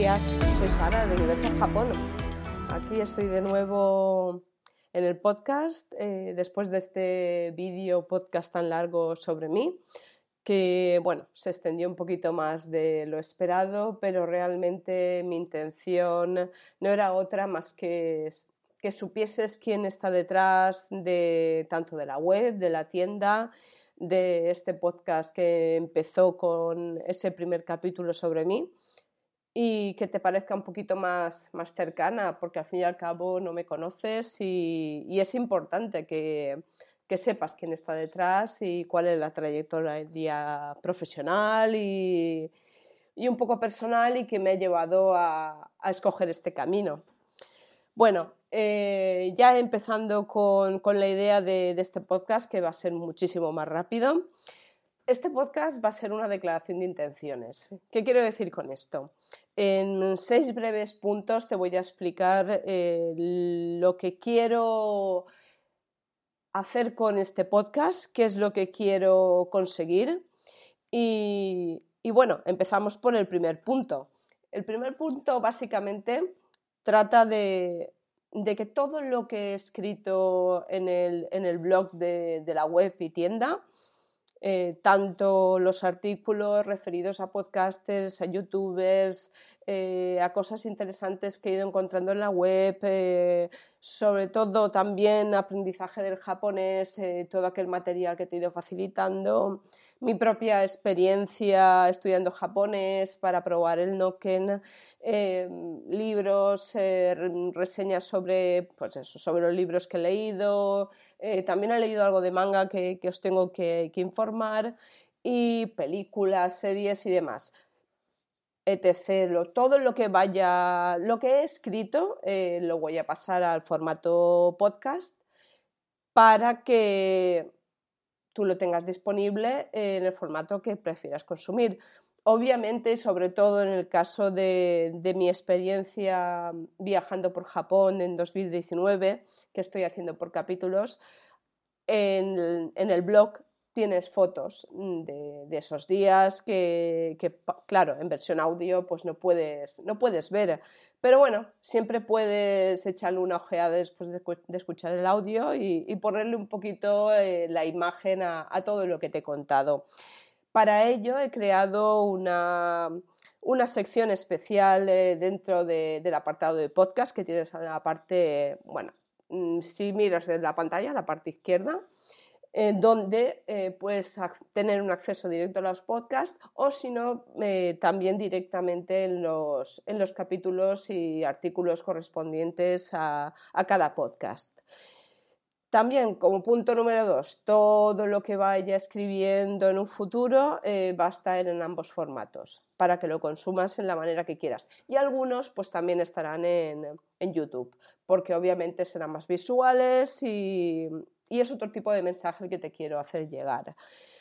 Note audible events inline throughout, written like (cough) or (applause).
Días. Soy Sara de Universal Japón. Aquí estoy de nuevo en el podcast eh, después de este vídeo podcast tan largo sobre mí que bueno, se extendió un poquito más de lo esperado, pero realmente mi intención no era otra más que que supieses quién está detrás de tanto de la web, de la tienda, de este podcast que empezó con ese primer capítulo sobre mí y que te parezca un poquito más, más cercana, porque al fin y al cabo no me conoces y, es importante que, que, sepas quién está detrás y cuál es la trayectoria profesional y, y un poco personal y que me ha llevado a, a escoger este camino. Bueno, eh, ya empezando con, con la idea de, de, este podcast, que va a ser muchísimo más rápido. Este podcast va a ser una declaración de intenciones. ¿Qué quiero decir con esto? En seis breves puntos te voy a explicar eh, lo que quiero hacer con este podcast, qué es lo que quiero conseguir. Y, bueno, empezamos por el primer punto. El primer punto básicamente trata de, que todo lo que he escrito en el, blog de la web y tienda, eh, tanto los artículos referidos a podcasters, a youtubers, eh, a cosas interesantes que he ido encontrando en la web, eh, sobre todo también aprendizaje del japonés, todo aquel material que te he ido facilitando, mi propia experiencia estudiando japonés para probar el Noken, libros, reseñas sobre, pues eso, sobre los libros que he leído, eh, también he leído algo de manga que, os tengo que, informar y películas, series y demás. Etc. todo lo que vaya, lo que he escrito eh, lo voy a pasar al formato podcast para que tú lo tengas disponible en el formato que prefieras consumir. Obviamente, sobre todo en el caso de, mi experiencia viajando por Japón en 2019, que estoy haciendo por capítulos, en, el blog tienes fotos de, esos días que, claro, en versión audio pues no puedes, no puedes ver. Pero bueno, siempre puedes echarle una ojeada después de, escuchar el audio y, ponerle un poquito eh, la imagen a todo lo que te he contado. Para ello he creado una, sección especial eh, dentro del apartado de podcast que tienes en la parte, bueno, mm, si miras en la pantalla, la parte izquierda, donde eh, puedes tener un acceso directo a los podcasts o si no, eh, también directamente en los, capítulos y artículos correspondientes a cada podcast. También, como punto número dos, todo lo que vaya escribiendo en un futuro eh, va a estar en ambos formatos para que lo consumas en la manera que quieras. Y algunos, pues también estarán en, YouTube, porque obviamente serán más visuales y, es otro tipo de mensaje que te quiero hacer llegar.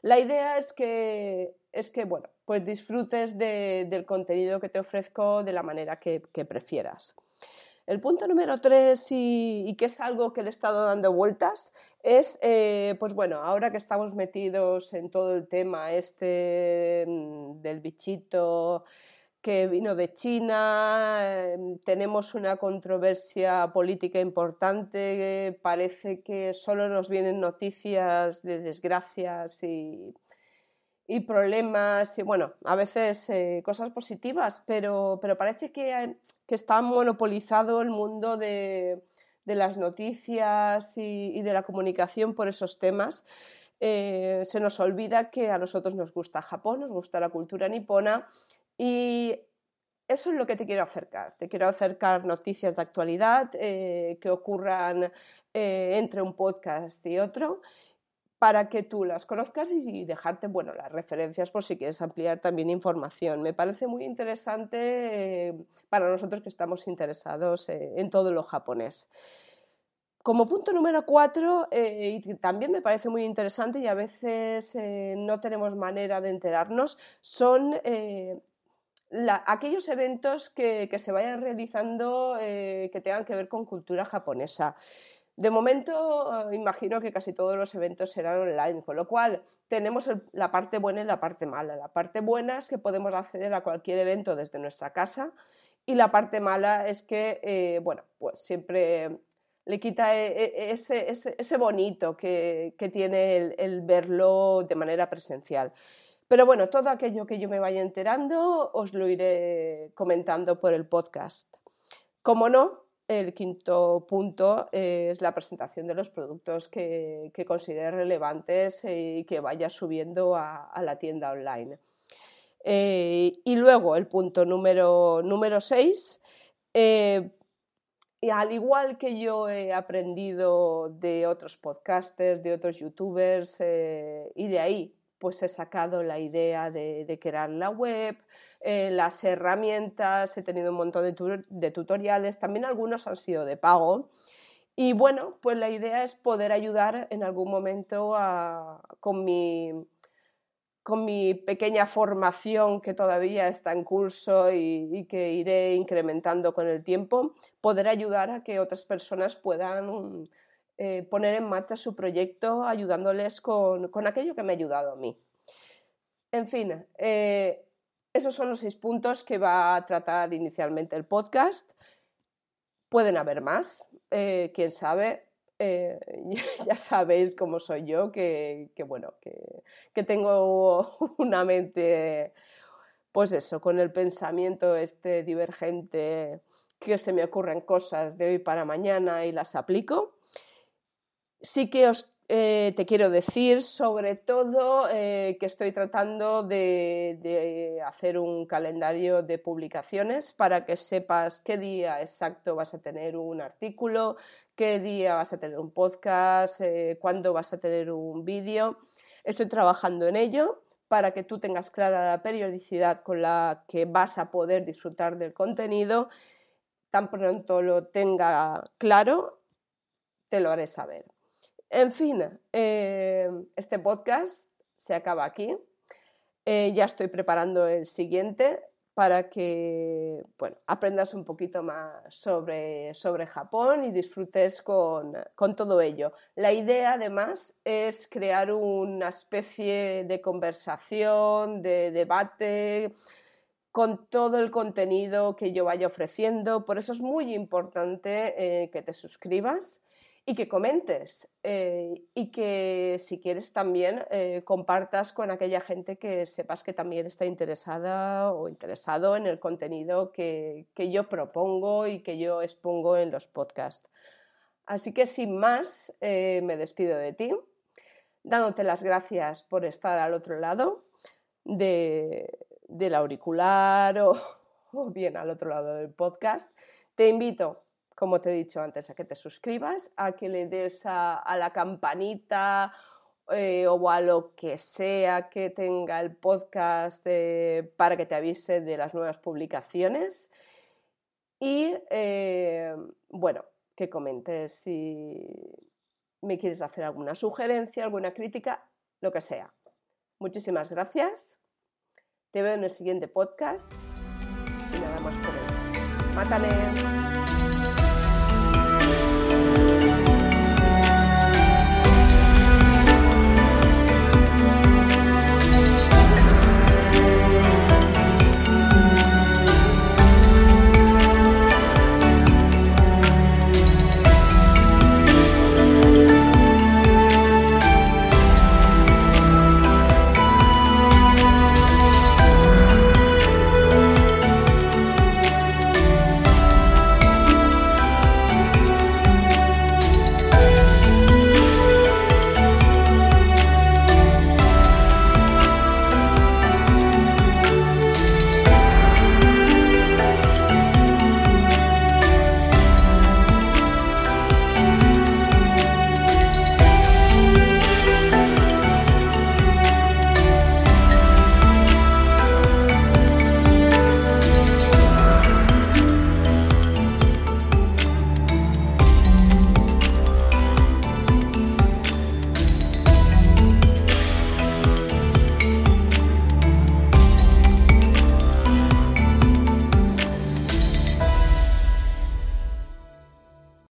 La idea es que, es que bueno, pues disfrutes del contenido que te ofrezco de la manera que prefieras. El punto número tres, y, que es algo que le he estado dando vueltas, es, eh, pues bueno, ahora que estamos metidos en todo el tema este mm, del bichito que vino de China, em, tenemos una controversia política importante, parece que solo nos vienen noticias de desgracias y y problemas y bueno, a veces eh, cosas positivas, pero, pero parece que, que, está monopolizado el mundo de, de las noticias y, de la comunicación por esos temas. Eh, se nos olvida que a nosotros nos gusta Japón, nos gusta la cultura nipona y eso es lo que te quiero acercar. Te quiero acercar noticias de actualidad eh, que ocurran entre un podcast y otro para que tú las conozcas y dejarte, bueno, las referencias por si quieres ampliar también información. Me parece muy interesante eh, para nosotros que estamos interesados eh, en todo lo japonés. Como punto número cuatro, eh, y también me parece muy interesante y a veces no tenemos manera de enterarnos, son aquellos eventos que, que, se vayan realizando que tengan que ver con cultura japonesa. De momento, eh, imagino que casi todos los eventos serán online, con lo cual tenemos la parte buena y la parte mala. La parte buena es que podemos acceder a cualquier evento desde nuestra casa y la parte mala es que, eh, bueno, pues siempre le quita e, e, ese, bonito que, tiene el, verlo de manera presencial. Pero bueno, todo aquello que yo me vaya enterando os lo iré comentando por el podcast. Como no, el quinto punto es la presentación de los productos que, que considere relevantes y que vaya subiendo a, la tienda online. Eh, y luego el punto número, número seis, eh, y al igual que yo he aprendido de otros podcasters, de otros youtubers, eh, y de ahí pues he sacado la idea de, crear la web, eh, las herramientas, he tenido un montón de, tutoriales, también algunos han sido de pago. Y bueno, pues la idea es poder ayudar en algún momento con, mi, con mi pequeña formación que todavía está en curso y, que iré incrementando con el tiempo, poder ayudar a que otras personas puedan eh, poner en marcha su proyecto ayudándoles con, aquello que me ha ayudado a mí. En fin, eh, esos son los seis puntos que va a tratar inicialmente el podcast. Pueden haber más, eh, quién sabe. (laughs) ya sabéis cómo soy yo, que, bueno, que, que, tengo (laughs) una mente, pues eso, con el pensamiento este divergente, que se me ocurren cosas de hoy para mañana y las aplico sí que os eh, te quiero decir, sobre todo, eh, que estoy tratando de, hacer un calendario de publicaciones para que sepas qué día exacto vas a tener un artículo, qué día vas a tener un podcast, eh, cuándo vas a tener un vídeo. Estoy trabajando en ello para que tú tengas clara la periodicidad con la que vas a poder disfrutar del contenido. Tan pronto lo tenga claro, te lo haré saber. En fin, eh, este podcast se acaba aquí. Eh, ya estoy preparando el siguiente para que aprendas un poquito más sobre, sobre Japón y disfrutes con, todo ello. La idea, además, es crear una especie de conversación, de debate con todo el contenido que yo vaya ofreciendo. Por eso es muy importante eh, que te suscribas y que comentes eh, y que si quieres también eh, compartas con aquella gente que sepas que también está interesada o interesado en el contenido que, yo propongo y que yo expongo en los podcasts. Así que sin más, eh, me despido de ti, dándote las gracias por estar al otro lado del auricular (laughs) o bien al otro lado del podcast. Te invito como te he dicho antes, a que te suscribas, a que le des a, la campanita eh, o a lo que sea que tenga el podcast eh, para que te avise de las nuevas publicaciones. Y eh, bueno, que comentes si me quieres hacer alguna sugerencia, alguna crítica, lo que sea. Muchísimas gracias. Te veo en el siguiente podcast. Y nada más por hoy. ¡Mátale!